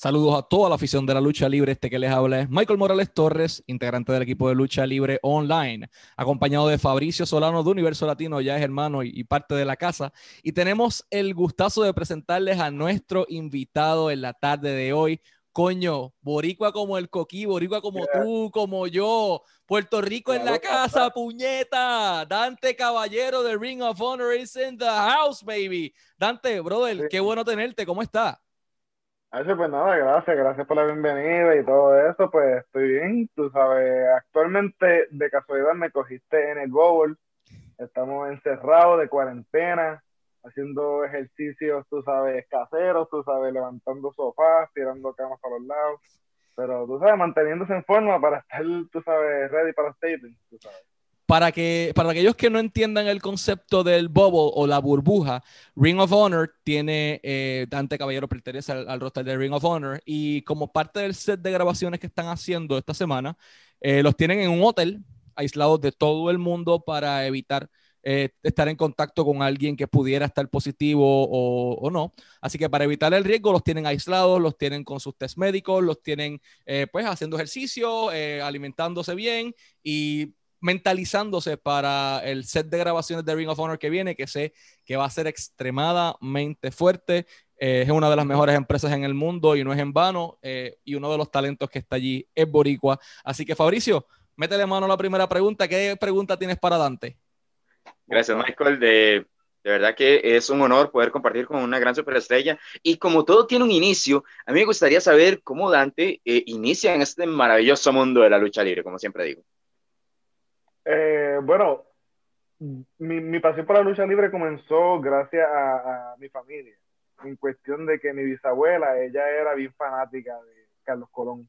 Saludos a toda la afición de la lucha libre. Este que les habla es Michael Morales Torres, integrante del equipo de lucha libre online, acompañado de Fabricio Solano de Universo Latino, ya es hermano y, parte de la casa. Y tenemos el gustazo de presentarles a nuestro invitado en la tarde de hoy. Coño, boricua como el coquí, boricua como tú, como yo. Puerto Rico en la casa, puñeta. Dante Caballero de Ring of Honor is in the house, baby. Dante, brother, qué bueno tenerte. ¿Cómo está? Pues nada, gracias, gracias por la bienvenida y todo eso, pues estoy bien, tú sabes, actualmente de casualidad me cogiste en el bowl, estamos encerrados de cuarentena, haciendo ejercicios, tú sabes, caseros, tú sabes, levantando sofás, tirando camas para los lados, pero tú sabes, manteniéndose en forma para estar, tú sabes, ready para taping, tú sabes para, que, para aquellos que no entiendan el concepto del bubble o la burbuja, Ring of Honor tiene, eh, Dante Caballero pertenece al, roster de Ring of Honor y como parte del set de grabaciones que están haciendo esta semana, eh, los tienen en un hotel aislados de todo el mundo para evitar eh, estar en contacto con alguien que pudiera estar positivo o, o, no. Así que para evitar el riesgo los tienen aislados, los tienen con sus test médicos, los tienen pues haciendo ejercicio, alimentándose bien y mentalizándose para el set de grabaciones de Ring of Honor que viene, que sé que va a ser extremadamente fuerte. Eh, es una de las mejores empresas en el mundo y no es en vano. Eh, y uno de los talentos que está allí es Boricua. Así que, Fabricio, métele mano a la primera pregunta. ¿Qué pregunta tienes para Dante? Gracias, Michael. De, de verdad que es un honor poder compartir con una gran superestrella. Y como todo tiene un inicio, a mí me gustaría saber cómo Dante eh, inicia en este maravilloso mundo de la lucha libre, como siempre digo. Eh, bueno, mi, mi, pasión por la lucha libre comenzó gracias a, mi familia, en cuestión de que mi bisabuela, ella era bien fanática de Carlos Colón.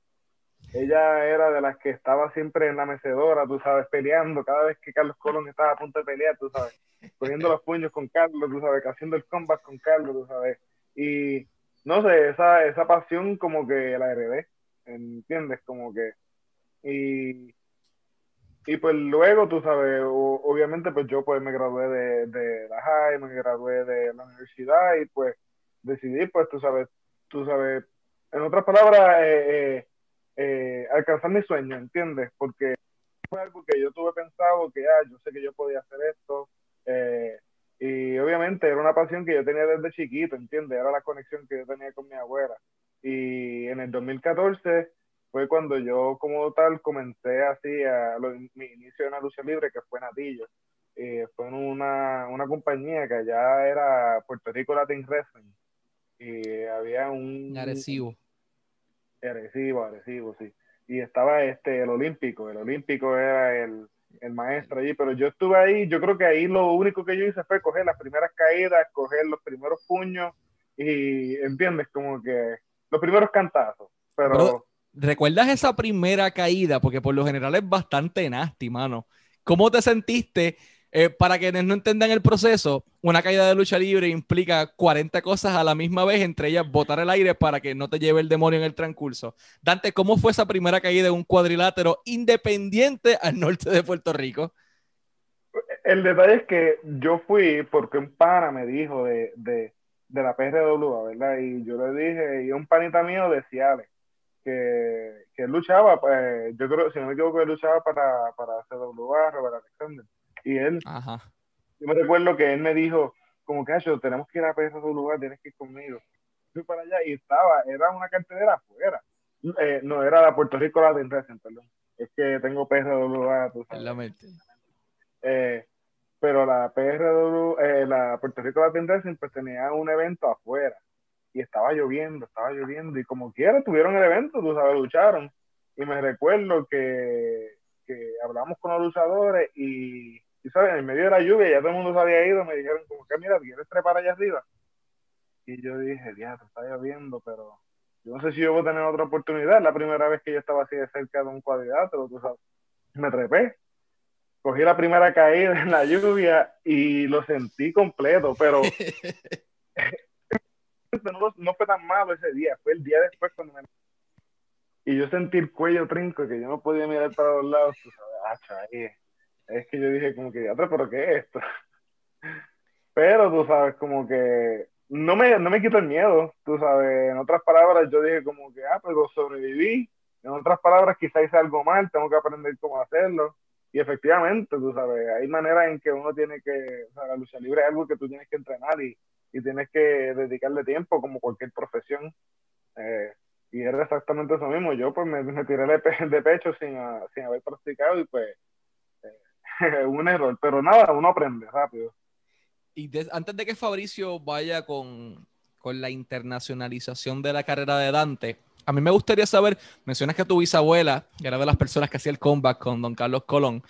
Ella era de las que estaba siempre en la mecedora, tú sabes, peleando cada vez que Carlos Colón estaba a punto de pelear, tú sabes, poniendo los puños con Carlos, tú sabes, haciendo el combat con Carlos, tú sabes. Y no sé, esa, esa pasión como que la heredé, ¿entiendes? Como que... Y y pues luego, tú sabes, obviamente pues yo pues me gradué de, de la high, me gradué de la universidad y pues decidí pues tú sabes, tú sabes, en otras palabras, eh, eh, eh, alcanzar mi sueño, ¿entiendes? Porque fue algo que yo tuve pensado que ah, yo sé que yo podía hacer esto y obviamente era una pasión que yo tenía desde chiquito, ¿entiendes? Era la conexión que yo tenía con mi abuela. Y en el 2014 fue cuando yo como tal comencé así a mi inicio en la lucha libre, que fue Natillo. Eh, fue en una, una, compañía que allá era Puerto Rico Latin Wrestling. Y había un... Agresivo. Agresivo, agresivo, sí. Y estaba este, el Olímpico. El Olímpico era el, el maestro allí, pero yo estuve ahí, yo creo que ahí lo único que yo hice fue coger las primeras caídas, coger los primeros puños y, ¿entiendes? Como que los primeros cantazos. Pero... ¿Recuerdas esa primera caída? Porque por lo general es bastante nasty, mano. ¿Cómo te sentiste? Eh, para quienes no entendan el proceso, una caída de lucha libre implica 40 cosas a la misma vez, entre ellas botar el aire para que no te lleve el demonio en el transcurso. Dante, ¿cómo fue esa primera caída en un cuadrilátero independiente al norte de Puerto Rico? El detalle es que yo fui porque un pana me dijo de, de, de la PRW, ¿verdad? Y yo le dije, y un panita mío decía, que, que luchaba, pues, yo creo, si no me equivoco, él luchaba para, para CWA, Robert Alexander. Y él, yo me recuerdo que él me dijo, como que, tenemos que ir a PSWA, tienes que ir conmigo. Fui para allá y estaba, era una cartelera afuera. Eh, no, era la Puerto Rico la Wrestling, perdón. Es que tengo PSWA, tú sabes. En la mente. Eh, pero la PRW, eh, la Puerto Rico Latin Wrestling, pues tenía un evento afuera y estaba lloviendo, estaba lloviendo, y como quiera tuvieron el evento, tú sabes, lucharon. Y me recuerdo que, que hablamos con los luchadores y, y, ¿sabes? En medio de la lluvia, ya todo el mundo se había ido, me dijeron como que, mira, ¿quieres trepar allá arriba? Y yo dije, diablo, está lloviendo, pero yo no sé si yo voy a tener otra oportunidad. La primera vez que yo estaba así de cerca de un cuadrilátero, tú sabes. Me trepé, cogí la primera caída en la lluvia y lo sentí completo, pero no, fue tan malo ese día, fue el día después cuando me... Y yo sentí el cuello trinco, que yo no podía mirar para los lados, sabes, es que yo dije como que, pero ¿qué es esto? Pero tú sabes, como que no me, no me quito el miedo, tú sabes. En otras palabras, yo dije como que, ah, pero sobreviví. En otras palabras, quizá hice algo mal, tengo que aprender cómo hacerlo. Y efectivamente, tú sabes, hay maneras en que uno tiene que, o sea, la lucha libre es algo que tú tienes que entrenar y, y tienes que dedicarle tiempo como cualquier profesión. Eh, y era exactamente eso mismo. Yo pues me, me tiré de, pecho sin, sin, haber practicado y pues eh, un error. Pero nada, uno aprende rápido. Y antes de que Fabricio vaya con, con, la internacionalización de la carrera de Dante, a mí me gustaría saber, mencionas que tu bisabuela era de las personas que hacía el comeback con Don Carlos Colón,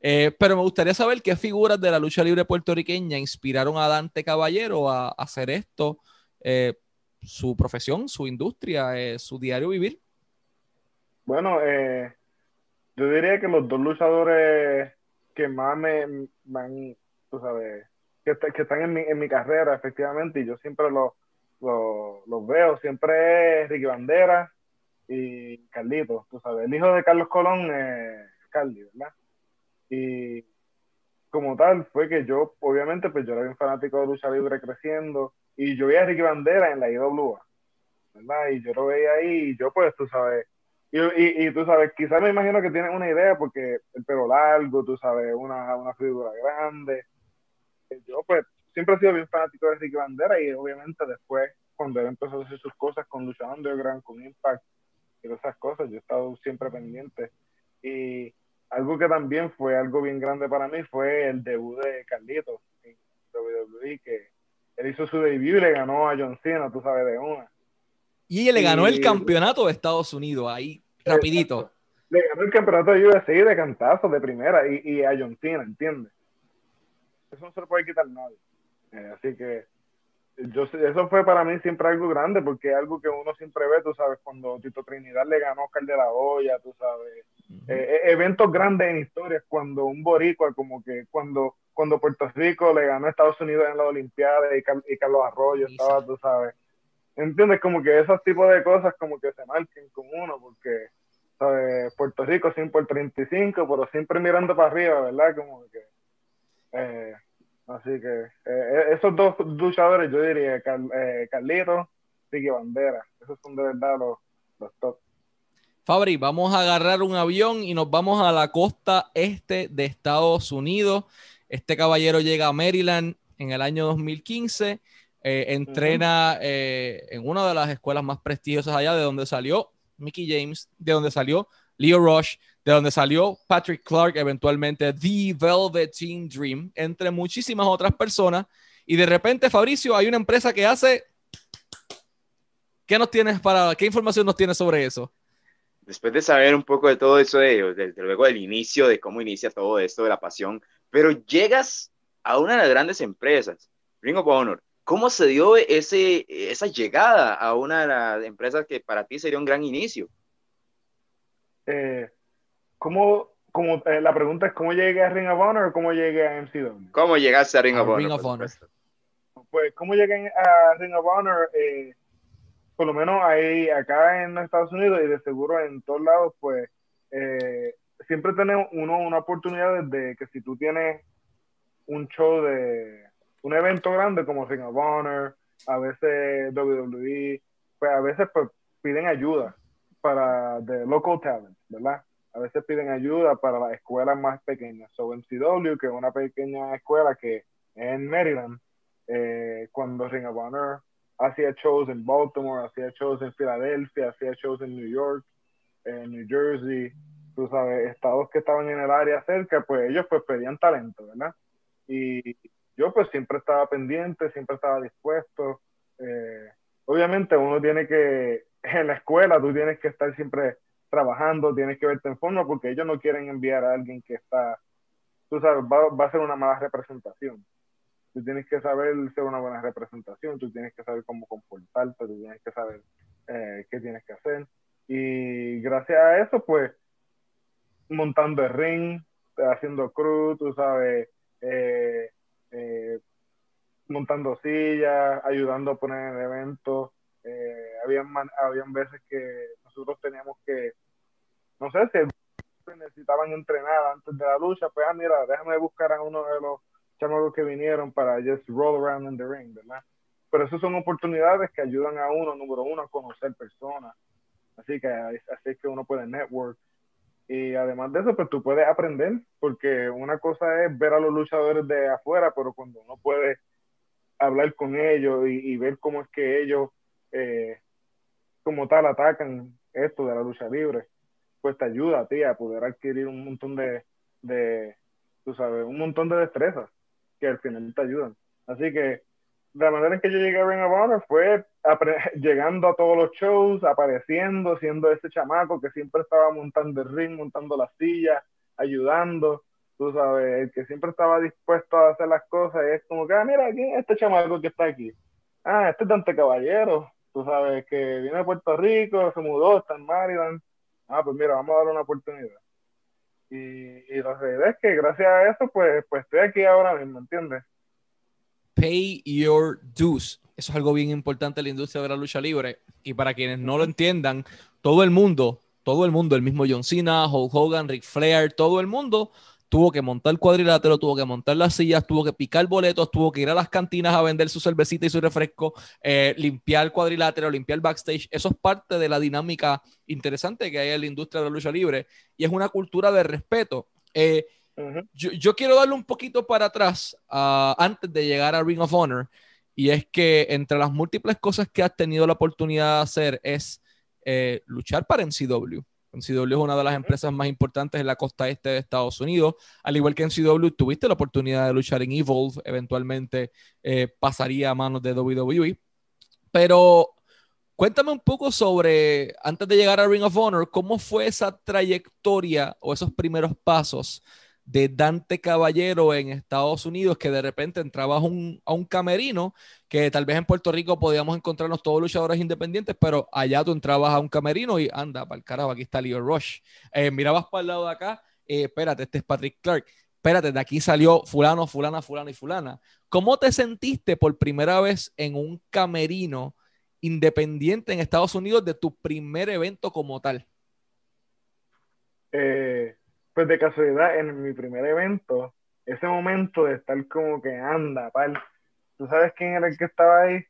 eh, pero me gustaría saber qué figuras de la lucha libre puertorriqueña inspiraron a Dante Caballero a, hacer esto, eh, su profesión, su industria, eh, su diario vivir. Bueno, yo diría que los dos luchadores que más me, me tú sabes, que, están en mi, en mi, carrera, efectivamente, y yo siempre los los veo, siempre es Ricky Bandera y Carlito, tú sabes, el hijo de Carlos Colón, es Carly, ¿verdad? Y como tal, fue que yo, obviamente, pues yo era un fanático de lucha libre creciendo y yo veía a Ricky Bandera en la IWA, ¿verdad? Y yo lo veía ahí y yo, pues, tú sabes, y, y, tú sabes, quizás me imagino que tienes una idea porque el pelo largo, tú sabes, una, una figura grande. Yo, pues, siempre he sido bien fanático de Ricky Bandera y obviamente después, cuando él empezó a hacer sus cosas con Lucha Underground, con Impact y esas cosas, yo he estado siempre pendiente. Y algo que también fue algo bien grande para mí fue el debut de Carlitos en WWE, que él hizo su debut y le ganó a John Cena, tú sabes, de una. Y le ganó el campeonato de Estados Unidos ahí, rapidito. Le ganó el campeonato de UFC de cantazo, de primera, y, y a John Cena, ¿entiendes? Eso no se lo puede quitar nadie. Eh, así que yo, eso fue para mí siempre algo grande, porque es algo que uno siempre ve, tú sabes, cuando Tito Trinidad le ganó a Oscar de la Hoya, tú sabes, eh, eh, eventos grandes en historias, cuando un boricua, como que cuando, cuando Puerto Rico le ganó a Estados Unidos en la Olimpiada y, Carlos Arroyo estaba, tú sabes, ¿entiendes? Como que esos tipos de cosas como que se marquen con uno, porque, ¿sabes? Puerto Rico sin por 35, pero siempre mirando para arriba, ¿verdad? Como que... Eh, así que eh, esos dos luchadores, yo diría, eh, Carlito, Ricky Bandera, esos son de verdad los, los top. Fabri, vamos a agarrar un avión y nos vamos a la costa este de Estados Unidos. Este caballero llega a Maryland en el año 2015, eh, entrena eh, en una de las escuelas más prestigiosas allá, de donde salió Mickey James, de donde salió Leo Rush, de donde salió Patrick Clark, eventualmente The Velveteen Dream, entre muchísimas otras personas. Y de repente, Fabricio, hay una empresa que hace. ¿Qué nos tienes para, qué información nos tienes sobre eso? después de saber un poco de todo eso, de, desde luego del inicio, de cómo inicia todo esto, de la pasión, pero llegas a una de las grandes empresas, Ring of Honor. ¿Cómo se dio ese, esa llegada a una de las empresas que para ti sería un gran inicio? Eh, ¿cómo, cómo eh, la pregunta es cómo llegué a Ring of Honor o cómo llegué a MCW? ¿Cómo llegaste a Ring, of, Honor, Pues, ¿cómo llegué a Ring of Honor? Eh, por lo menos ahí, acá en Estados Unidos y de seguro en todos lados, pues eh, siempre tenemos uno una oportunidad de que si tú tienes un show de un evento grande como Ring of Honor, a veces WWE, pues a veces pues piden ayuda para de local talent, ¿verdad? A veces piden ayuda para las escuelas más pequeñas. So MCW, que es una pequeña escuela que en Maryland, eh, cuando Ring of Honor hacía shows en Baltimore, hacía shows en Filadelfia, hacía shows en New York, en New Jersey, tú sabes, estados que estaban en el área cerca, pues ellos pues pedían talento, ¿verdad? Y yo pues siempre estaba pendiente, siempre estaba dispuesto. Eh, obviamente uno tiene que, en la escuela tú tienes que estar siempre trabajando, tienes que verte en forma porque ellos no quieren enviar a alguien que está, tú sabes, va, va a ser una mala representación tú tienes que saber ser una buena representación, tú tienes que saber cómo comportarte, tú tienes que saber eh, qué tienes que hacer. Y gracias a eso, pues, montando el ring, haciendo cruz, tú sabes, eh, eh, montando sillas, ayudando a poner el evento. habían, habían veces que nosotros teníamos que, no sé, si necesitaban entrenar antes de la lucha, pues, ah, mira, déjame buscar a uno de los chamacos que vinieron para just roll around in the ring, ¿verdad? pero eso son oportunidades que ayudan a uno, número uno, a conocer personas. Así que así es que uno puede network. Y además de eso, pues tú puedes aprender, porque una cosa es ver a los luchadores de afuera, pero cuando uno puede hablar con ellos y, ver cómo es que ellos, eh, como tal, atacan esto de la lucha libre, pues te ayuda a ti a poder adquirir un montón de, de tú sabes, un montón de destrezas que al final te ayudan. Así que la manera en que yo llegué a Ring of Honor fue llegando a todos los shows, apareciendo, siendo ese chamaco que siempre estaba montando el ring, montando las sillas, ayudando, tú sabes, el que siempre estaba dispuesto a hacer las cosas, y es como que, ah, mira, ¿quién es este chamaco que está aquí? Ah, este es Dante Caballero, tú sabes, que viene de Puerto Rico, se mudó, está en Maryland. Ah, pues mira, vamos a darle una oportunidad. Y, y la realidad es que gracias a eso, pues, pues estoy aquí ahora mismo, ¿entiendes? pay your dues. Eso es algo bien importante en la industria de la lucha libre. Y para quienes no lo entiendan, todo el mundo, todo el mundo, el mismo John Cena, Hulk Hogan, Ric Flair, todo el mundo tuvo que montar el cuadrilátero, tuvo que montar las sillas, tuvo que picar boletos, tuvo que ir a las cantinas a vender su cervecita y su refresco, eh, limpiar el cuadrilátero, limpiar el backstage. Eso es parte de la dinámica interesante que hay en la industria de la lucha libre y es una cultura de respeto. Eh, yo, quiero darle un poquito para atrás ah, antes de llegar a Ring of Honor. Y es que entre las múltiples cosas que has tenido la oportunidad de hacer es eh, luchar para NCW. NCW es una de las empresas más importantes en la costa este de Estados Unidos. Al igual que NCW, tuviste la oportunidad de luchar en Evolve. Eventualmente eh, pasaría a manos de WWE. Pero cuéntame un poco sobre, antes de llegar a Ring of Honor, cómo fue esa trayectoria o esos primeros pasos de Dante Caballero en Estados Unidos, que de repente entrabas a un camerino, que tal vez en Puerto Rico podíamos encontrarnos todos luchadores independientes, pero allá tú entrabas a un camerino y anda, para el carajo, aquí está Leo Rush. Eh, mirabas para el lado de acá, eh, espérate, este es Patrick Clark. Espérate, de aquí salió fulano, fulana, fulana y fulana. ¿Cómo te sentiste por primera vez en un camerino independiente en Estados Unidos de tu primer evento como tal? Eh, pues de casualidad, en mi primer evento, ese momento de estar como que anda, pal. ¿Tú sabes quién era el que estaba ahí?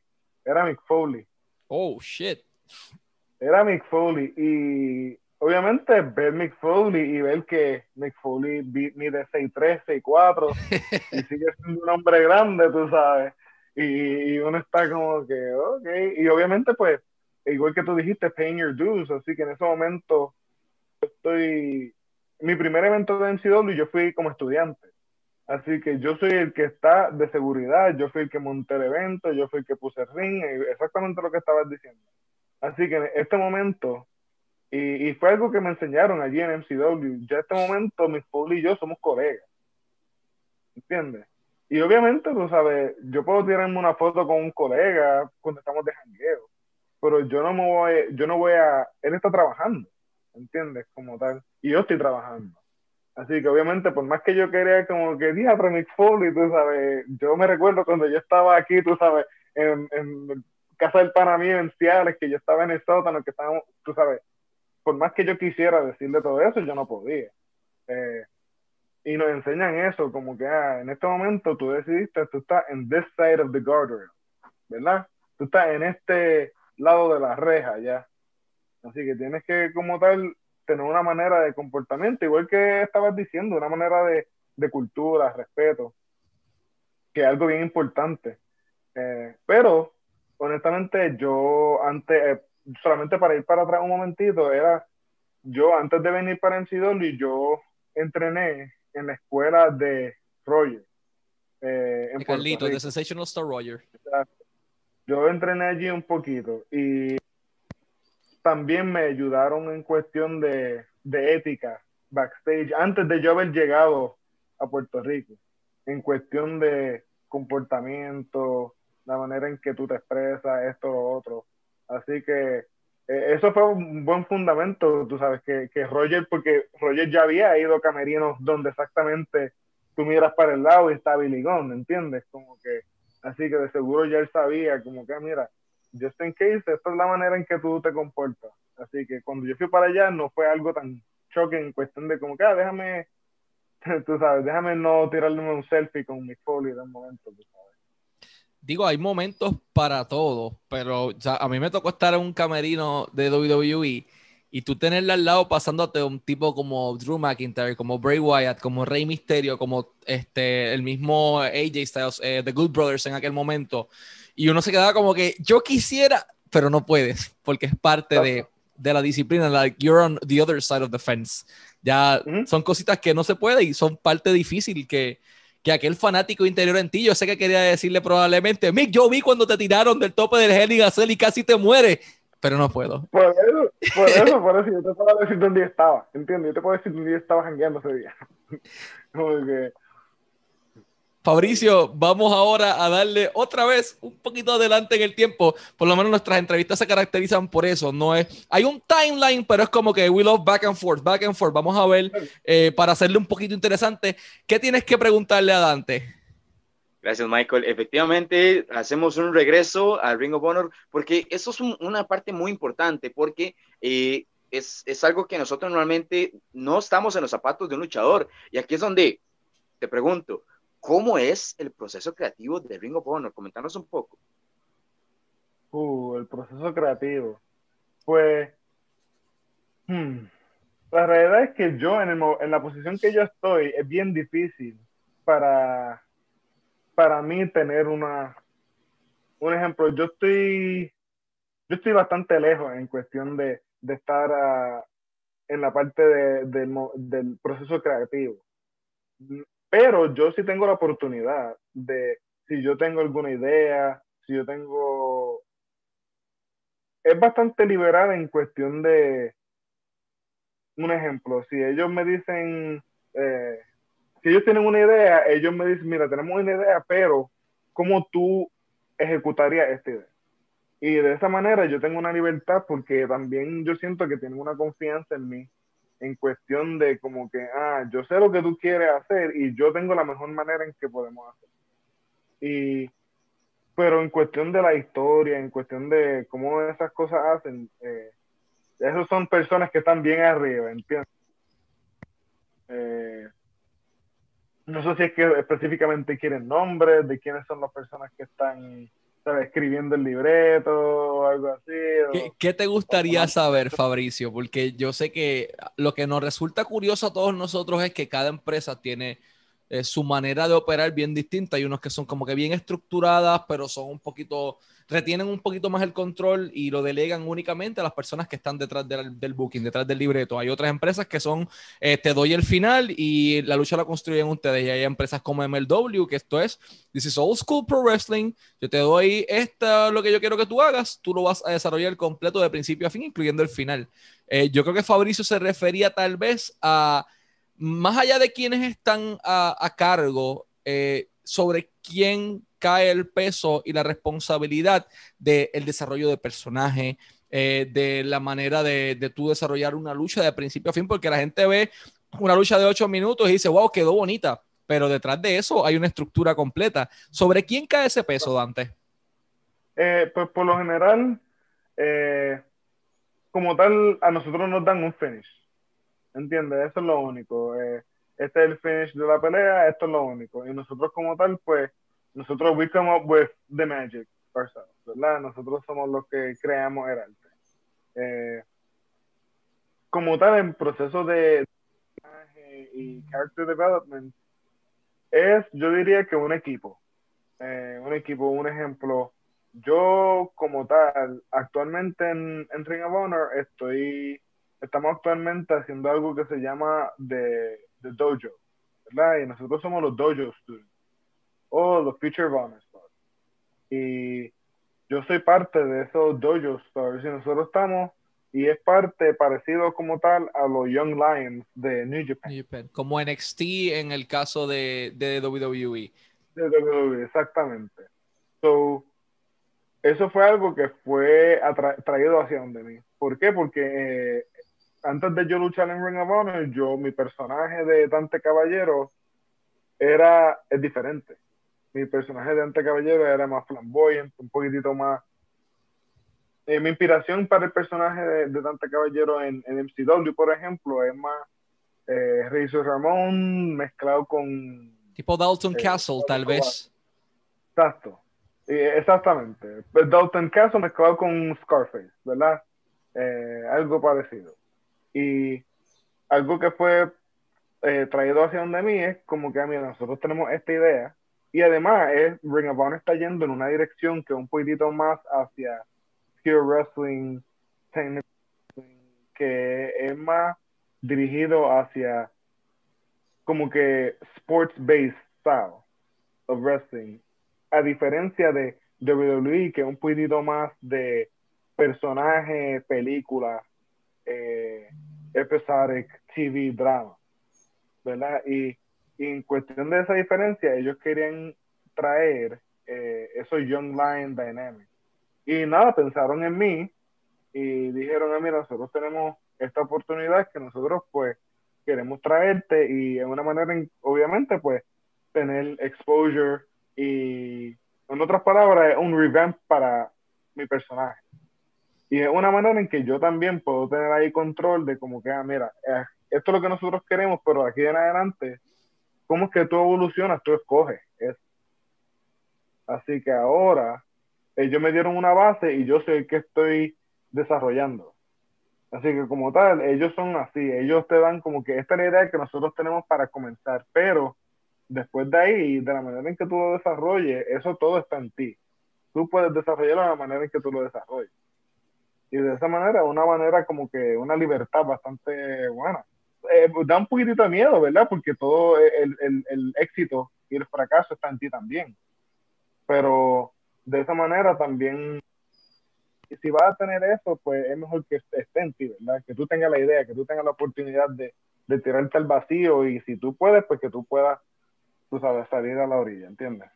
Era Mick Foley. Oh, shit. Era Mick Foley. Y obviamente ver Mick Foley y ver que Mick Foley mide 6'3, 6'4 y sigue siendo un hombre grande, tú sabes. Y, uno está como que, ok. Y obviamente, pues, igual que tú dijiste, paying your dues. Así que en ese momento estoy mi primer evento de MCW yo fui como estudiante. Así que yo soy el que está de seguridad, yo fui el que monté el evento, yo fui el que puse el ring, exactamente lo que estabas diciendo. Así que en este momento, y, fue algo que me enseñaron allí en MCW, ya en este momento mis Paul y yo somos colegas. ¿Entiendes? Y obviamente, tú sabes, yo puedo tirarme una foto con un colega cuando estamos de jangueo, pero yo no me voy, yo no voy a, él está trabajando, ¿entiendes? Como tal y yo estoy trabajando. Así que obviamente, por más que yo quería como que día Mick Foley, tú sabes, yo me recuerdo cuando yo estaba aquí, tú sabes, en, en casa del pana en Ciales, que yo estaba en el sótano, que estábamos, tú sabes, por más que yo quisiera decirle todo eso, yo no podía. Eh, y nos enseñan eso, como que ah, en este momento tú decidiste, tú estás en this side of the guardrail, ¿verdad? Tú estás en este lado de la reja ya. Así que tienes que, como tal, tener una manera de comportamiento, igual que estabas diciendo, una manera de, de cultura, respeto, que es algo bien importante. Eh, pero, honestamente, yo antes, eh, solamente para ir para atrás un momentito, era, yo antes de venir para MCW, yo entrené en la escuela de Roger. Eh, en Carlito, de Sensational Star Roger. Yo entrené allí un poquito y también me ayudaron en cuestión de, de ética backstage antes de yo haber llegado a Puerto Rico, en cuestión de comportamiento, la manera en que tú te expresas, esto, lo otro. Así que eh, eso fue un buen fundamento, tú sabes, que, que, Roger, porque Roger ya había ido a camerinos donde exactamente tú miras para el lado y está Billy ¿entiendes? Como que, así que de seguro ya él sabía, como que, mira, just in case, esta es la manera en que tú te comportas. Así que cuando yo fui para allá no fue algo tan choque en cuestión de como que, ah, déjame, tú sabes, déjame no tirarme un selfie con mi folio de un momento, tú sabes. digo, hay momentos para todo, pero a mí me tocó estar en un camerino de WWE y tú tenerla al lado pasándote un tipo como Drew McIntyre, como Bray Wyatt, como Rey Mysterio, como este, el mismo AJ Styles, eh, The Good Brothers en aquel momento. Y uno se quedaba como que yo quisiera, pero no puedes, porque es parte de, de, la disciplina, like you're on the other side of the fence. Ya son cositas que no se puede y son parte difícil que, que aquel fanático interior en ti, yo sé que quería decirle probablemente, Mick, yo vi cuando te tiraron del tope del Hell y y casi te muere pero no puedo. Por eso, por eso, por eso, yo te puedo decir dónde estaba, ¿entiendes? Yo te puedo decir dónde estaba jangueando ese día. Como que... Fabricio, vamos ahora a darle otra vez un poquito adelante en el tiempo. Por lo menos nuestras entrevistas se caracterizan por eso. No es, hay un timeline, pero es como que we love back and forth, back and forth. Vamos a ver eh, para hacerle un poquito interesante. ¿Qué tienes que preguntarle a Dante? Gracias, Michael. Efectivamente, hacemos un regreso al Ring of Honor porque eso es una parte muy importante porque eh, es, es, algo que nosotros normalmente no estamos en los zapatos de un luchador. Y aquí es donde te pregunto, ¿cómo es el proceso creativo de Ring of Honor? Un poco. Uh, el proceso creativo. Pues, hmm, la realidad es que yo en, el, en la posición que yo estoy es bien difícil para para mí tener una, un ejemplo, yo estoy, yo estoy bastante lejos en cuestión de, de estar ah, en la parte de, del proceso creativo. Pero yo sí tengo la oportunidad de, si yo tengo alguna idea, si yo tengo... Es bastante liberal en cuestión de, un ejemplo, si ellos me dicen, eh, si ellos tienen una idea, ellos me dicen, mira, tenemos una idea, pero ¿cómo tú ejecutarías esta idea? Y de esa manera yo tengo una libertad porque también yo siento que tienen una confianza en mí en cuestión de como que, ah, yo sé lo que tú quieres hacer y yo tengo la mejor manera en que podemos hacer. Y, pero en cuestión de la historia, en cuestión de cómo esas cosas hacen, eh, esos son personas que están bien arriba, ¿entiendes? Eh, no sé si es que específicamente quieren nombres de quiénes son las personas que están escribiendo el libreto o algo así. ¿Qué, te gustaría saber, Fabricio? Porque yo sé que lo que nos resulta curioso a todos nosotros es que cada empresa tiene eh, su manera de operar bien distinta. Hay unos que son como que bien estructuradas, pero son un poquito, retienen un poquito más el control y lo delegan únicamente a las personas que están detrás del, booking, detrás del libreto. Hay otras empresas que son, eh, te doy el final y la lucha la construyen ustedes. Y hay empresas como MLW, que esto es, this is old school pro wrestling, yo te doy esta, lo que yo quiero que tú hagas, tú lo vas a desarrollar completo de principio a fin, incluyendo el final. Eh, yo creo que Fabricio se refería tal vez a más allá de quienes están a, cargo, eh, sobre quién cae el peso y la responsabilidad del desarrollo de personaje, eh, de la manera de, de tú desarrollar una lucha de principio a fin, porque la gente ve una lucha de ocho minutos y dice, wow, quedó bonita, pero detrás de eso hay una estructura completa. ¿Sobre quién cae ese peso, Dante? Eh, pues por lo general, como tal, a nosotros nos dan un finish. ¿Entiendes? Eso es lo único. Eh, este es el finish de la pelea, esto es lo único. Y nosotros como tal, pues, nosotros we come up with the magic ourselves, ¿verdad? Nosotros somos los que creamos el arte. Eh, como tal, en proceso de y character development, es, yo diría que un equipo. Eh, un equipo, un ejemplo. Yo, como tal, actualmente en, en Ring of Honor estoy estamos actualmente haciendo algo que se llama de, dojo, ¿verdad? Y nosotros somos los dojo students o los future bonus Y yo soy parte de esos dojo stars y nosotros estamos y es parte parecido como tal a los Young Lions de New Japan. Como NXT en el caso de, de WWE. De WWE, exactamente. So, eso fue algo que fue traído hacia donde mí. ¿Por qué? Porque eh, antes de yo luchar en Ring of Honor, yo, mi personaje de Dante Caballero era, es diferente. Mi personaje de Dante Caballero era más flamboyante, un poquitito más. Eh, mi inspiración para el personaje de, Dante Caballero en, en, MCW, por ejemplo, es más eh, Ramón mezclado con. Tipo Dalton eh, Castle, tal vez. Exacto. exactamente. Pues Dalton Castle mezclado con Scarface, ¿verdad? Eh, algo parecido. Y algo que fue eh, traído hacia donde mí es como que, mira, nosotros tenemos esta idea y además es, Ring of Honor está yendo en una dirección que un poquitito más hacia pure wrestling, que es más dirigido hacia como que sports-based style of wrestling, a diferencia de WWE, que es un poquitito más de personaje, película, eh, episodic, TV, drama. ¿verdad? Y, en cuestión de esa diferencia, ellos querían traer eh, esos Young Lion Dynamics. Y nada, pensaron en mí y dijeron, ah, mira, nosotros tenemos esta oportunidad que nosotros pues queremos traerte y en una manera, obviamente, pues tener exposure y, en otras palabras, un revamp para mi personaje. Y es una manera en que yo también puedo tener ahí control de como que, ah, mira, eh, esto es lo que nosotros queremos, pero aquí en adelante, ¿cómo es que tú evolucionas? Tú escoges eso. Así que ahora ellos me dieron una base y yo sé que estoy desarrollando. Así que como tal, ellos son así, ellos te dan como que esta es la idea que nosotros tenemos para comenzar, pero después de ahí, de la manera en que tú lo desarrolles, eso todo está en ti. Tú puedes desarrollarlo de la manera en que tú lo desarrolles. Y de esa manera, una manera como que una libertad bastante buena. Eh, da un poquitito de miedo, ¿verdad? Porque todo el, el, el, éxito y el fracaso está en ti también. Pero de esa manera también, si vas a tener eso, pues es mejor que esté en ti, ¿verdad? Que tú tengas la idea, que tú tengas la oportunidad de, de tirarte al vacío y si tú puedes, pues que tú puedas, tú sabes, salir a la orilla, ¿entiendes?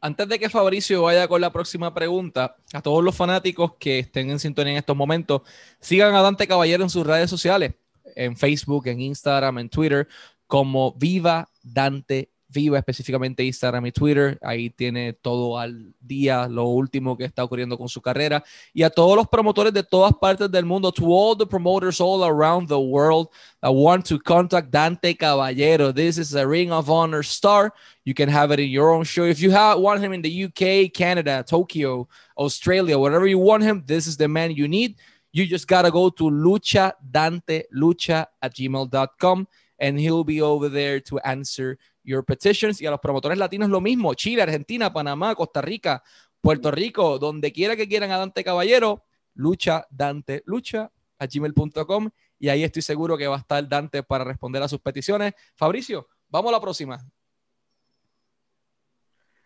Antes de que Fabricio vaya con la próxima pregunta, a todos los fanáticos que estén en sintonía en estos momentos, sigan a Dante Caballero en sus redes sociales en Facebook, en Instagram, en Twitter, como Viva Dante Viva, específicamente Instagram y Twitter. Ahí tiene todo al día, lo último que está ocurriendo con su carrera. Y a todos los promotores de todas partes del mundo, to all the promoters all around the world that want to contact Dante Caballero. This is a Ring of Honor star. You can have it in your own show. If you have, want him in the UK, Canada, Tokyo, Australia, whatever you want him, this is the man you need. You just gotta go to lucha dante lucha at gmail.com and he'll be over there to answer your petitions. Y a los promotores latinos lo mismo: Chile, Argentina, Panamá, Costa Rica, Puerto Rico, donde quiera que quieran a Dante Caballero, lucha dante lucha a gmail.com y ahí estoy seguro que va a estar Dante para responder a sus peticiones. Fabricio, vamos a la próxima.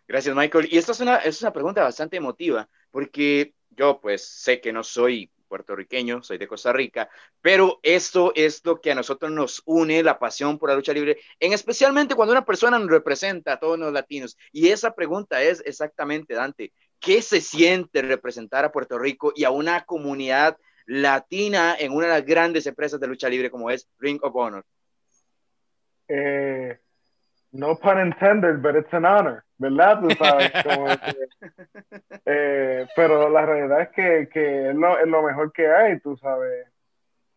Gracias, Michael. Y esta es una, es una pregunta bastante emotiva, porque yo pues sé que no soy puertorriqueño, soy de Costa Rica, pero esto es lo que a nosotros nos une, la pasión por la lucha libre, en especialmente cuando una persona nos representa a todos los latinos. Y esa pregunta es exactamente, Dante, ¿qué se siente representar a Puerto Rico y a una comunidad latina en una de las grandes empresas de lucha libre como es Ring of Honor? Eh, no pun intended, but it's an honor, ¿verdad? Tú sabes, eh, pero la realidad es que, que es, lo, es, lo, mejor que hay, tú sabes.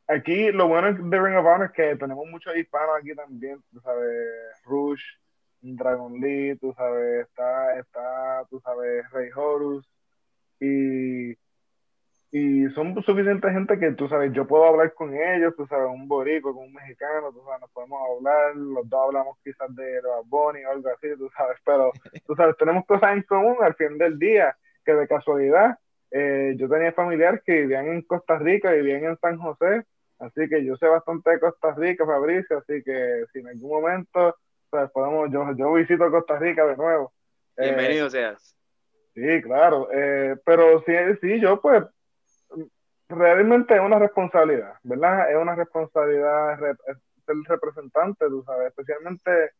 Aquí lo bueno de Ring of Honor es que tenemos muchos hispanos aquí también, tú sabes, Rush, Dragon Lee, tú sabes, está, está, tú sabes, Rey Horus, y y son suficiente gente que tú sabes, yo puedo hablar con ellos, tú sabes, un borico con un mexicano, tú sabes, nos podemos hablar, los dos hablamos quizás de los Bonnie o algo así, tú sabes, pero tú sabes, tenemos cosas en común al fin del día, que de casualidad, eh, yo tenía familiares que vivían en Costa Rica, vivían en San José, así que yo sé bastante de Costa Rica, Fabricio, así que si en algún momento, sabes, podemos, yo, yo visito Costa Rica de nuevo. Bienvenido seas. Sí, claro, eh, pero sí, sí, yo pues realmente es una responsabilidad, ¿verdad? Es una responsabilidad ser representante, tú sabes, especialmente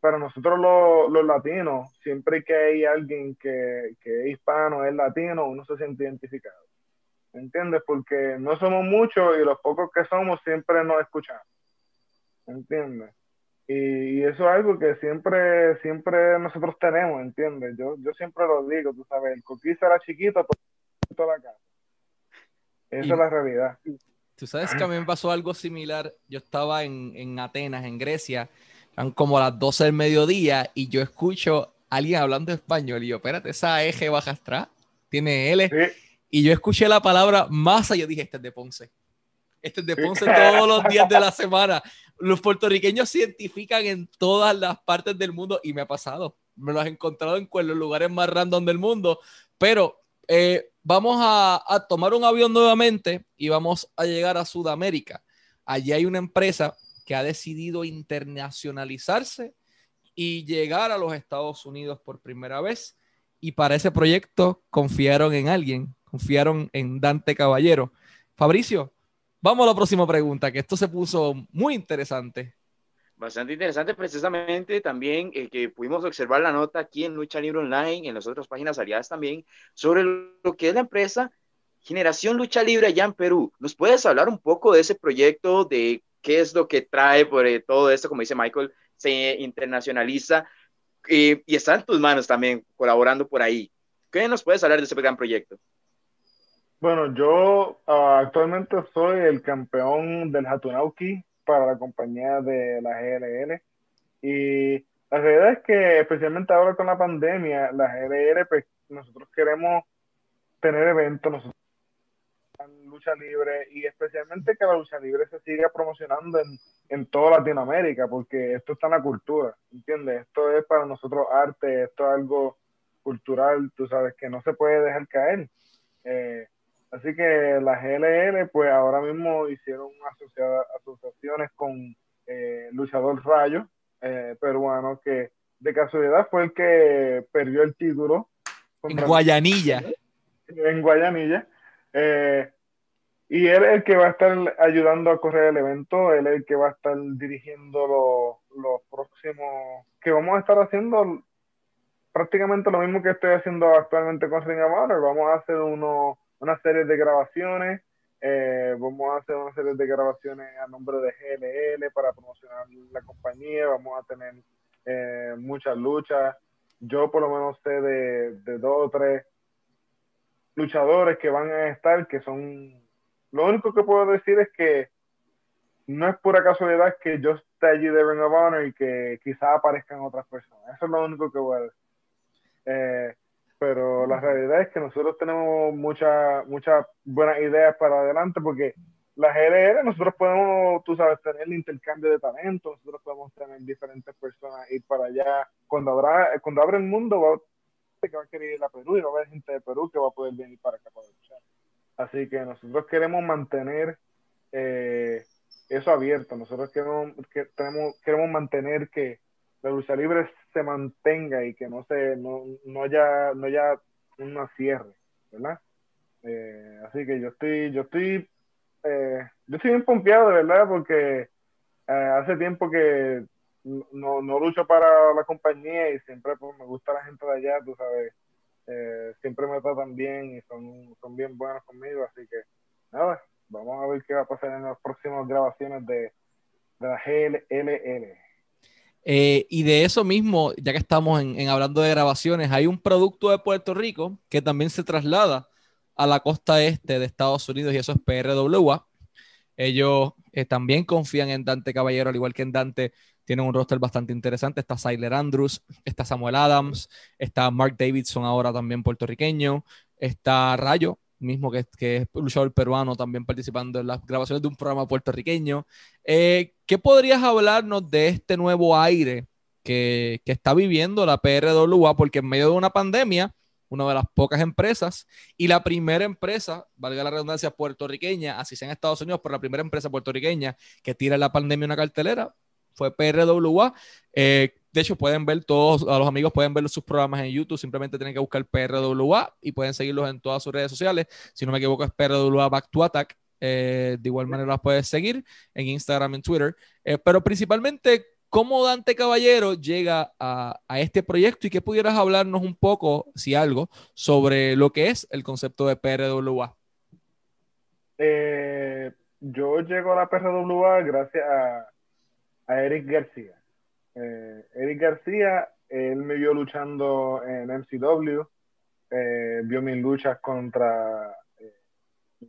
para nosotros los, los latinos, siempre que hay alguien que, que, es hispano, es latino, uno se siente identificado. ¿Entiendes? Porque no somos muchos y los pocos que somos siempre nos escuchamos. ¿Entiendes? Y, eso es algo que siempre, siempre nosotros tenemos, ¿entiendes? Yo, yo siempre lo digo, tú sabes, el coquí era chiquito, pero toda la casa. Esa es la realidad. Tú sabes que a mí me pasó algo similar. Yo estaba en, en Atenas, en Grecia, eran como las 12 del mediodía y yo escucho alguien hablando español y yo, espérate, esa eje baja atrás tiene L. Y yo escuché la palabra masa y yo dije, este es de Ponce. Este es de Ponce todos los días de la semana. Los puertorriqueños cientifican en todas las partes del mundo y me ha pasado. Me lo he encontrado en los lugares más random del mundo. Pero eh, vamos a, a tomar un avión nuevamente y vamos a llegar a Sudamérica. Allí hay una empresa que ha decidido internacionalizarse y llegar a los Estados Unidos por primera vez. Y para ese proyecto confiaron en alguien, confiaron en Dante Caballero. Fabricio, vamos a la próxima pregunta, que esto se puso muy interesante. Bastante interesante, precisamente también eh, que pudimos observar la nota aquí en Lucha Libre Online, en las otras páginas aliadas también, sobre lo que es la empresa Generación Lucha Libre allá en Perú. ¿Nos puedes hablar un poco de ese proyecto, de qué es lo que trae por eh, todo esto, como dice Michael, se internacionaliza y, está en tus manos también, colaborando por ahí. ¿Qué nos puedes hablar de ese gran proyecto? Bueno, yo ah, actualmente soy el campeón del Hatunauki para la compañía de la GLL y la realidad es que especialmente ahora con la pandemia, la GLL, pues nosotros queremos tener eventos, nosotros lucha libre y especialmente que la lucha libre se siga promocionando en, en toda Latinoamérica, porque esto está en la cultura, ¿entiendes? Esto es para nosotros arte, esto es algo cultural, tú sabes, que no se puede dejar caer. Eh, así que la GLL, pues ahora mismo hicieron asociaciones con eh, Luchador Rayo, eh, peruano, que de casualidad fue el que perdió el título. En Guayanilla. En Guayanilla. Eh, y él es el que va a estar ayudando a correr el evento, él es el que va a estar dirigiendo los próximos, que vamos a estar haciendo prácticamente lo mismo que estoy haciendo actualmente con Ring Vamos a hacer uno, una serie de grabaciones, eh, vamos a hacer una serie de grabaciones a nombre de GLL para promocionar la compañía, vamos a tener eh, muchas luchas. Yo por lo menos sé de, de dos o tres luchadores que van a estar, que son lo único que puedo decir es que no es pura casualidad que yo esté allí de Ring of Honor y que quizás aparezcan otras personas. Eso es lo único que voy a decir. Eh, pero la realidad es que nosotros tenemos muchas muchas buenas ideas para adelante porque la GLR nosotros podemos, tú sabes, tener el intercambio de talentos, nosotros podemos tener diferentes personas ir para allá. Cuando habrá, cuando abra el mundo, va a, que va a querer ir a Perú y va a haber gente de Perú que va a poder venir para acá para luchar. Así que nosotros queremos mantener eh, eso abierto. Nosotros queremos, que, tenemos, queremos mantener que la lucha libre se mantenga y que no se no, no haya no haya una cierre, ¿verdad? Eh, así que yo estoy yo estoy eh, yo estoy bien pompeado de verdad porque hace tiempo que no, no lucho para la compañía y siempre pues, me gusta la gente de allá, tú sabes eh, siempre me tratan bien y son, son bien buenos conmigo, así que nada, vamos a ver qué va a pasar en las próximas grabaciones de, de la GLL. Eh, y de eso mismo, ya que estamos en, hablando de grabaciones, hay un producto de Puerto Rico que también se traslada a la costa este de Estados Unidos y eso es PRWA. Ellos eh, también confían en Dante Caballero, al igual que en Dante tienen un roster bastante interesante. Está Siler Andrews, está Samuel Adams, está Mark Davidson ahora también puertorriqueño, está Rayo, mismo que, que es luchador peruano también participando en las grabaciones de un programa puertorriqueño. Eh, ¿Qué podrías hablarnos de este nuevo aire que, que está viviendo la PRWA? Porque en medio de una pandemia, una de las pocas empresas y la primera empresa, valga la redundancia, puertorriqueña, así sea en Estados Unidos, pero la primera empresa puertorriqueña que tira la pandemia una cartelera, fue PRWA. Eh, de hecho, pueden ver todos, a los amigos pueden ver sus programas en YouTube, simplemente tienen que buscar PRWA y pueden seguirlos en todas sus redes sociales. Si no me equivoco, es PRWA Back to Attack. Eh, de igual manera las puedes seguir en Instagram, en Twitter. Eh, pero principalmente, ¿cómo Dante Caballero llega a, a, este proyecto y qué pudieras hablarnos un poco, si algo, sobre lo que es el concepto de PRWA? yo llego a la PRWA gracias a a Eric García. Eh, Eric García, él me vio luchando en MCW, eh, vio mis luchas contra eh,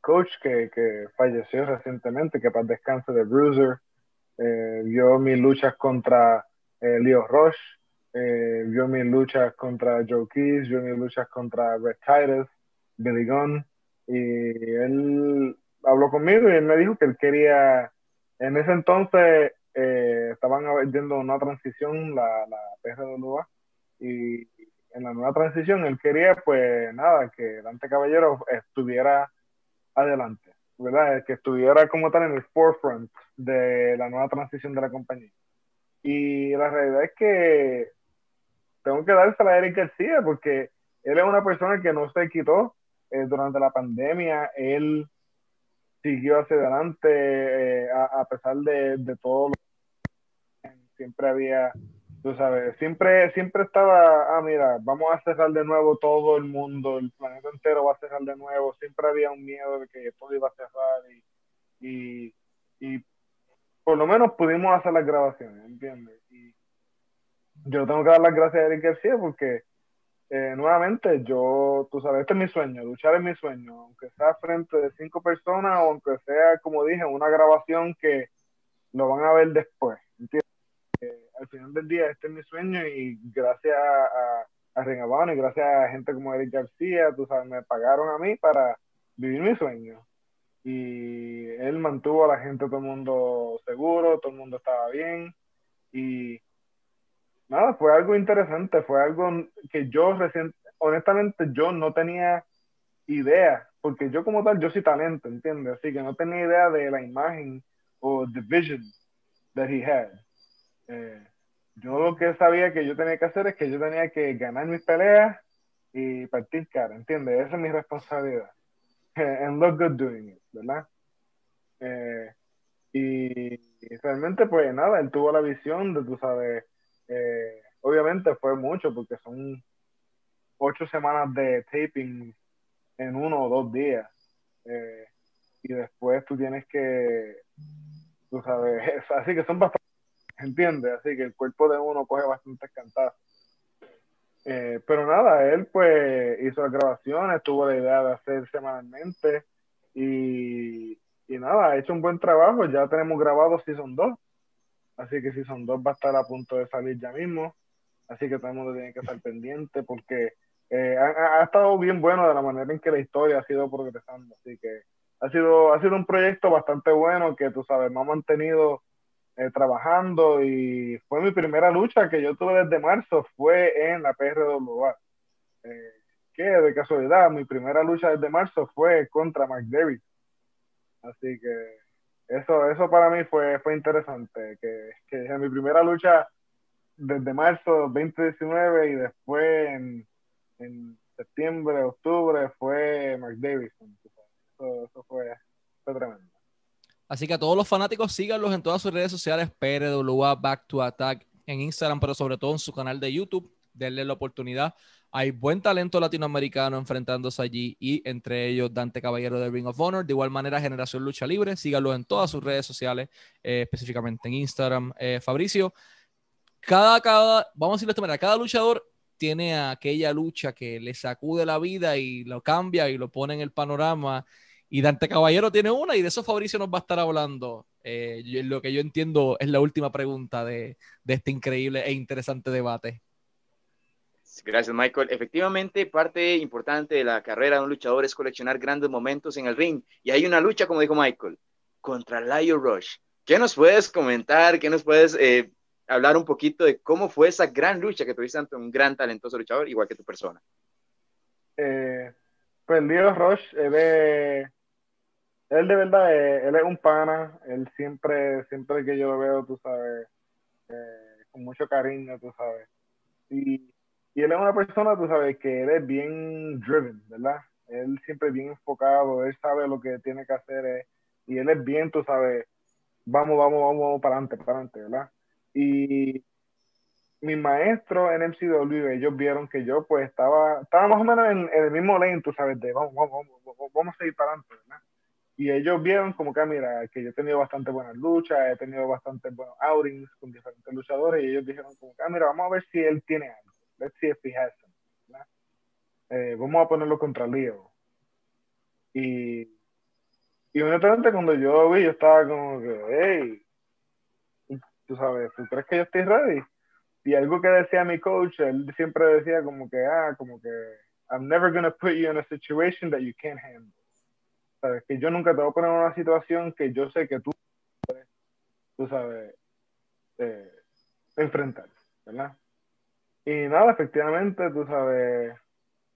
Coach, que, que, falleció recientemente, que para descanse de Bruiser, vio mis luchas contra Leo Roche, eh, vio mis luchas contra Joe Keys, vio mis luchas contra Red Titus, Billy Gunn, y él habló conmigo y él me dijo que él quería, en ese entonces eh, estaban viendo una transición, la, la PRWA, y en la nueva transición él quería, pues nada, que Dante Caballero estuviera adelante, ¿verdad? Que estuviera como tal en el forefront de la nueva transición de la compañía. Y la realidad es que tengo que dársela a Eric García porque él es una persona que no se quitó eh, durante la pandemia, él siguió hacia adelante eh, a, pesar de, de todo lo que siempre había tú sabes, siempre, siempre estaba, ah, mira, vamos a cerrar de nuevo todo el mundo, el planeta entero va a cerrar de nuevo, siempre había un miedo de que todo iba a cerrar y, y, por lo menos pudimos hacer las grabaciones, ¿entiendes? Y yo tengo que dar las gracias a Eric García porque eh, nuevamente yo, tú sabes, este es mi sueño, luchar es mi sueño, aunque sea frente de cinco personas o aunque sea, como dije, una grabación que lo van a ver después, ¿entiendes? al final del día este es mi sueño y gracias a, a y gracias a gente como Eric García, tú sabes, me pagaron a mí para vivir mi sueño. Y él mantuvo a la gente, todo el mundo seguro, todo el mundo estaba bien. Y nada, fue algo interesante, fue algo que yo recién, honestamente yo no tenía idea, porque yo como tal, yo soy talento, ¿entiendes? Así que no tenía idea de la imagen o the vision that he had. Eh, yo lo que sabía que yo tenía que hacer es que yo tenía que ganar mis peleas y partir cara, ¿entiendes? Esa es mi responsabilidad. And look good doing it, ¿verdad? Eh, y, realmente, pues nada, él tuvo la visión de, tú sabes, eh, obviamente fue mucho porque son ocho semanas de taping en uno o dos días. y después tú tienes que, tú sabes, así que son bastante ¿entiendes? Así que el cuerpo de uno coge bastante cantazos. Eh, pero nada, él pues hizo las grabaciones, tuvo la idea de hacer semanalmente y, y nada, ha hecho un buen trabajo. Ya tenemos grabado Season 2, así que Season 2 va a estar a punto de salir ya mismo. Así que todo el mundo tiene que estar pendiente porque eh, ha, estado bien bueno de la manera en que la historia ha sido progresando. Así que ha sido, ha sido un proyecto bastante bueno que tú sabes, me ha mantenido eh, trabajando y fue mi primera lucha que yo tuve desde marzo, fue en la PRWA. Eh, que de casualidad, mi primera lucha desde marzo fue contra McDavid. Así que eso, eso para mí fue, fue interesante, que, que mi primera lucha desde marzo 2019 y después en, en septiembre, octubre fue McDavid. Eso, eso fue, fue tremendo. Así que a todos los fanáticos síganlos en todas sus redes sociales, PRWA Back to Attack en Instagram, pero sobre todo en su canal de YouTube. Denle la oportunidad. Hay buen talento latinoamericano enfrentándose allí y entre ellos Dante Caballero de Ring of Honor. De igual manera, Generación Lucha Libre. Síganlos en todas sus redes sociales, eh, específicamente en Instagram. Eh, Fabricio, cada, cada, vamos a decirlo de esta manera, cada luchador tiene aquella lucha que le sacude la vida y lo cambia y lo pone en el panorama y Dante Caballero tiene una y de eso Fabricio nos va a estar hablando. Eh, lo que yo entiendo es la última pregunta de, este increíble e interesante debate. Gracias, Michael. Efectivamente, parte importante de la carrera de un luchador es coleccionar grandes momentos en el ring. Y hay una lucha, como dijo Michael, contra Lio Rush. ¿Qué nos puedes comentar? ¿Qué nos puedes eh, hablar un poquito de cómo fue esa gran lucha que tuviste ante un gran talentoso luchador, igual que tu persona? Eh, pues Lio Rush, de él de verdad, eh, él es un pana, él siempre, siempre que yo lo veo, tú sabes, eh, con mucho cariño, tú sabes. Y, y, él es una persona, tú sabes, que él es bien driven, ¿verdad? Él siempre bien enfocado, él sabe lo que tiene que hacer, eh, y él es bien, tú sabes, vamos, vamos, vamos, para adelante, para adelante, ¿verdad? Y mi maestro en MCW, ellos vieron que yo pues estaba, estaba más o menos en, el mismo lane, sabes, de vamos, vamos, vamos, vamos a seguir para adelante, ¿verdad? Y ellos vieron como que, ah, mira, que yo he tenido bastante buenas luchas, he tenido bastante buenos outings con diferentes luchadores, y ellos dijeron como que, ah, mira, vamos a ver si él tiene algo. Let's see if he has eh, vamos a ponerlo contra Leo. Y, y honestamente cuando yo vi, yo estaba como que, hey, tú sabes, ¿tú crees que yo estoy ready? y algo que decía mi coach, él siempre decía como que, ah, como que, I'm never to put you in a situation that you can't handle. ¿Sabes? Que yo nunca te voy a poner en una situación que yo sé que tú tú sabes, eh, enfrentar, ¿verdad? Y nada, efectivamente, tú sabes,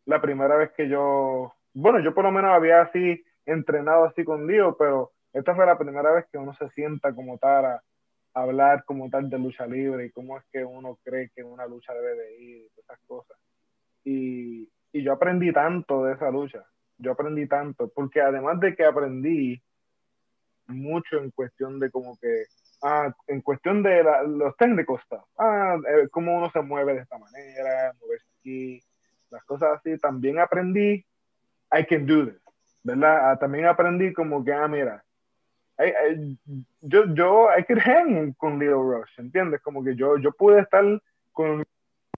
la primera vez que yo, bueno, yo por lo menos había así entrenado así con Dios, pero esta fue la primera vez que uno se sienta como tal a, hablar como tal de lucha libre y cómo es que uno cree que una lucha debe de ir y esas cosas. Y, y yo aprendí tanto de esa lucha, yo aprendí tanto, porque además de que aprendí mucho en cuestión de como que, ah, en cuestión de los técnicos, ah, eh, cómo uno se mueve de esta manera, moverse aquí, las cosas así, también aprendí, I can do this, ¿verdad? Ah, también aprendí como que, ah, mira, yo, yo, I could hang con Little Rush, ¿entiendes? Como que yo, yo pude estar con Little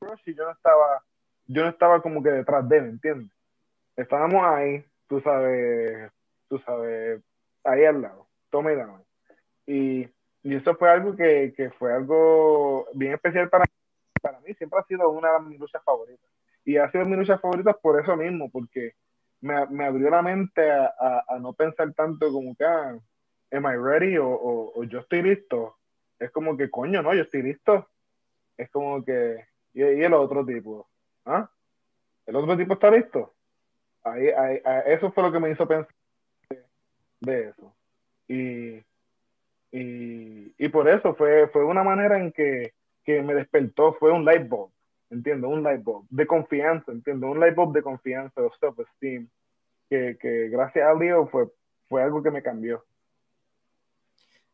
Rush y yo no estaba, yo no estaba como que detrás de él, ¿entiendes? Estábamos ahí, tú sabes, tú sabes, ahí al lado, toma y dame. Y, y eso fue algo que, que, fue algo bien especial para, para mí, siempre ha sido una de mis luchas favoritas. Y ha sido mi lucha favorita por eso mismo, porque me, me abrió la mente a, a, no pensar tanto como que, ah, am I ready? O, o, yo estoy listo. Es como que, coño, no, yo estoy listo. Es como que, y, el otro tipo, ¿ah? ¿El otro tipo está listo? Ahí, ahí, eso fue lo que me hizo pensar de, eso. Y, y, y, por eso fue, fue una manera en que, que me despertó, fue un light bulb, entiendo, un light bulb de confianza, entiendo, un light bulb de confianza, de self-esteem, que, que gracias a Dios fue, fue algo que me cambió.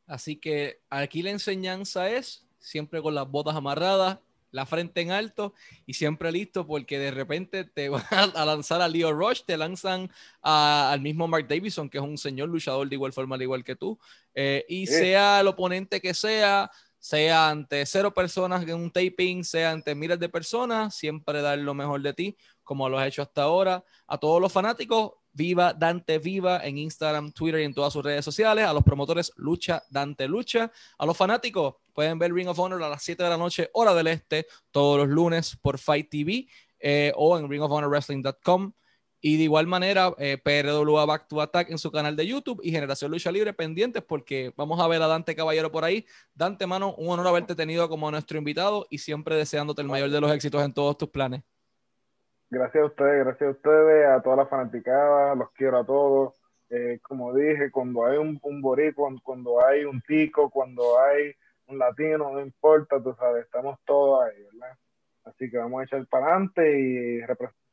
Así que aquí la enseñanza es siempre con las botas amarradas, la frente en alto y siempre listo porque de repente te van a lanzar a Leo Rush, te lanzan al mismo Mark Davison, que es un señor luchador de igual forma, al igual que tú, eh, y sea el oponente que sea, sea ante cero personas en un taping, sea ante miles de personas, siempre dar lo mejor de ti, como lo has hecho hasta ahora. A todos los fanáticos, Viva Dante Viva en Instagram, Twitter y en todas sus redes sociales. A los promotores, Lucha Dante Lucha. A los fanáticos, pueden ver Ring of Honor a las 7 de la noche, hora del este, todos los lunes por Fight TV eh, o en ringofhonorwrestling.com. Y de igual manera, eh, PRWA Back to Attack en su canal de YouTube y Generación Lucha Libre pendientes porque vamos a ver a Dante Caballero por ahí. Dante, mano, un honor haberte tenido como nuestro invitado y siempre deseándote el mayor de los éxitos en todos tus planes. Gracias a ustedes, gracias a ustedes, a todas las fanaticadas, los quiero a todos. Eh, como dije, cuando hay un, un boricua, cuando hay un tico, cuando hay un latino, no importa, tú sabes, estamos todos ahí, ¿verdad? Así que vamos a echar para adelante y representar